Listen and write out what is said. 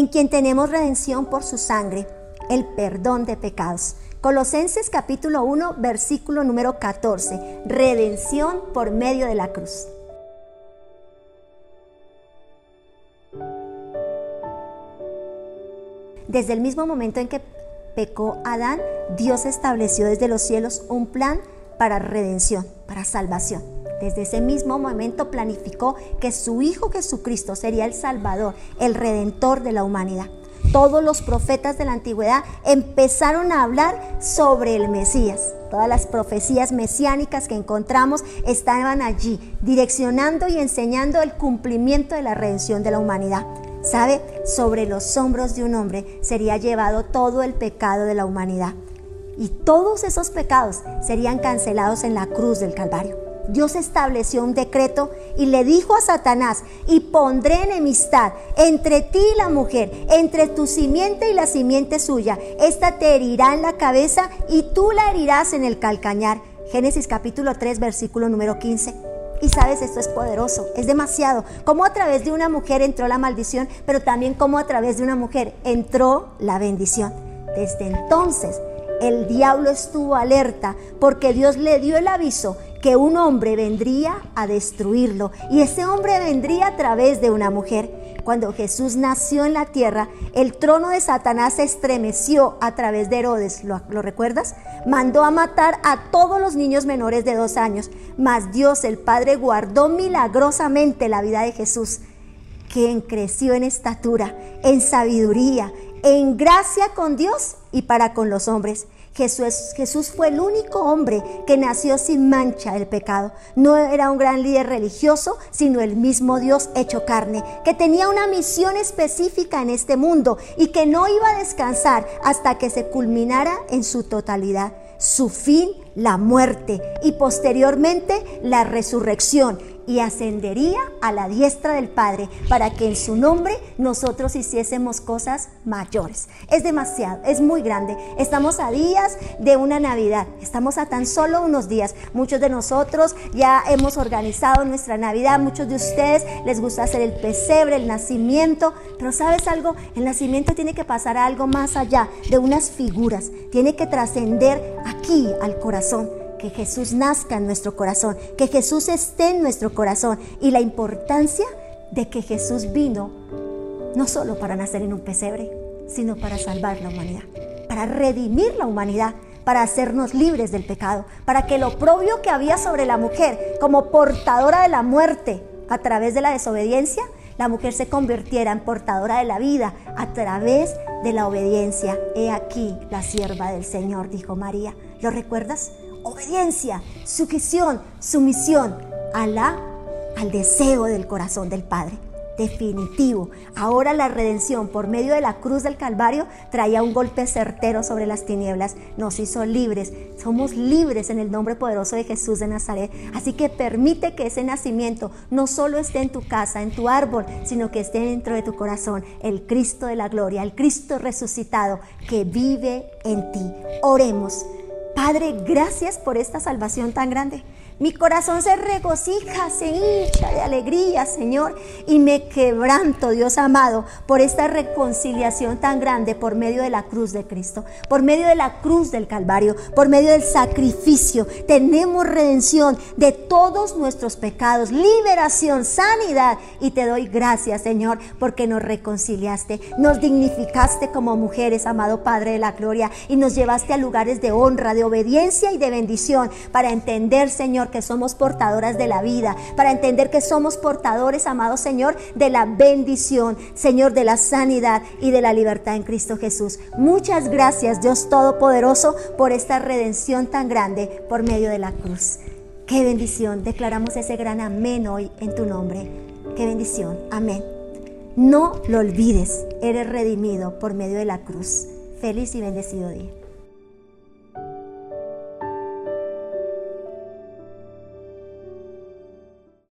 en quien tenemos redención por su sangre, el perdón de pecados. Colosenses capítulo 1, versículo número 14, redención por medio de la cruz. Desde el mismo momento en que pecó Adán, Dios estableció desde los cielos un plan para redención, para salvación. Desde ese mismo momento planificó que su Hijo Jesucristo sería el Salvador, el Redentor de la humanidad. Todos los profetas de la antigüedad empezaron a hablar sobre el Mesías. Todas las profecías mesiánicas que encontramos estaban allí, direccionando y enseñando el cumplimiento de la redención de la humanidad. ¿Sabe? Sobre los hombros de un hombre sería llevado todo el pecado de la humanidad. Y todos esos pecados serían cancelados en la cruz del Calvario. Dios estableció un decreto y le dijo a Satanás, y pondré enemistad entre ti y la mujer, entre tu simiente y la simiente suya. Esta te herirá en la cabeza y tú la herirás en el calcañar. Génesis capítulo 3, versículo número 15. Y sabes, esto es poderoso, es demasiado. Como a través de una mujer entró la maldición, pero también como a través de una mujer entró la bendición. Desde entonces, el diablo estuvo alerta porque Dios le dio el aviso que un hombre vendría a destruirlo y ese hombre vendría a través de una mujer. Cuando Jesús nació en la tierra, el trono de Satanás se estremeció a través de Herodes, ¿lo, recuerdas? Mandó a matar a todos los niños menores de dos años, mas Dios el Padre guardó milagrosamente la vida de Jesús, quien creció en estatura, en sabiduría, en gracia con Dios y para con los hombres. Jesús, Jesús, fue el único hombre que nació sin mancha del pecado. No era un gran líder religioso, sino el mismo Dios hecho carne, que tenía una misión específica en este mundo y que no iba a descansar hasta que se culminara en su totalidad. Su fin, la muerte y posteriormente la resurrección y ascendería a la diestra del Padre para que en su nombre nosotros hiciésemos cosas mayores. Es demasiado, es muy grande. Estamos a días de una Navidad, estamos a tan solo unos días. Muchos de nosotros ya hemos organizado nuestra Navidad, muchos de ustedes les gusta hacer el pesebre, el nacimiento, pero sabes algo, el nacimiento tiene que pasar algo más allá de unas figuras, tiene que trascender aquí al corazón que Jesús nazca en nuestro corazón, que Jesús esté en nuestro corazón y la importancia de que Jesús vino no solo para nacer en un pesebre, sino para salvar la humanidad, para redimir la humanidad, para hacernos libres del pecado, para que lo oprobio que había sobre la mujer como portadora de la muerte a través de la desobediencia, la mujer se convirtiera en portadora de la vida a través de la obediencia. He aquí la sierva del Señor, dijo María. ¿Lo recuerdas? Obediencia, sujeción, sumisión a la, al deseo del corazón del Padre. Definitivo. Ahora la redención por medio de la cruz del Calvario traía un golpe certero sobre las tinieblas. Nos hizo libres. Somos libres en el nombre poderoso de Jesús de Nazaret. Así que permite que ese nacimiento no solo esté en tu casa, en tu árbol, sino que esté dentro de tu corazón. El Cristo de la gloria, el Cristo resucitado que vive en ti. Oremos. Padre, gracias por esta salvación tan grande. Mi corazón se regocija, se hincha de alegría, Señor, y me quebranto, Dios amado, por esta reconciliación tan grande por medio de la cruz de Cristo, por medio de la cruz del Calvario, por medio del sacrificio. Tenemos redención de todos nuestros pecados, liberación, sanidad, y te doy gracias, Señor, porque nos reconciliaste, nos dignificaste como mujeres, amado Padre de la Gloria, y nos llevaste a lugares de honra, de obediencia y de bendición para entender, Que somos portadoras de la vida, para entender que somos portadores, amado Señor, de la bendición, Señor, de la sanidad y de la libertad en Cristo Jesús. Muchas gracias, Dios Todopoderoso, por esta redención tan grande por medio de la cruz. Qué bendición. Declaramos ese gran amén hoy en tu nombre. Qué bendición. Amén. No lo olvides. Eres redimido por medio de la cruz. Feliz y bendecido día.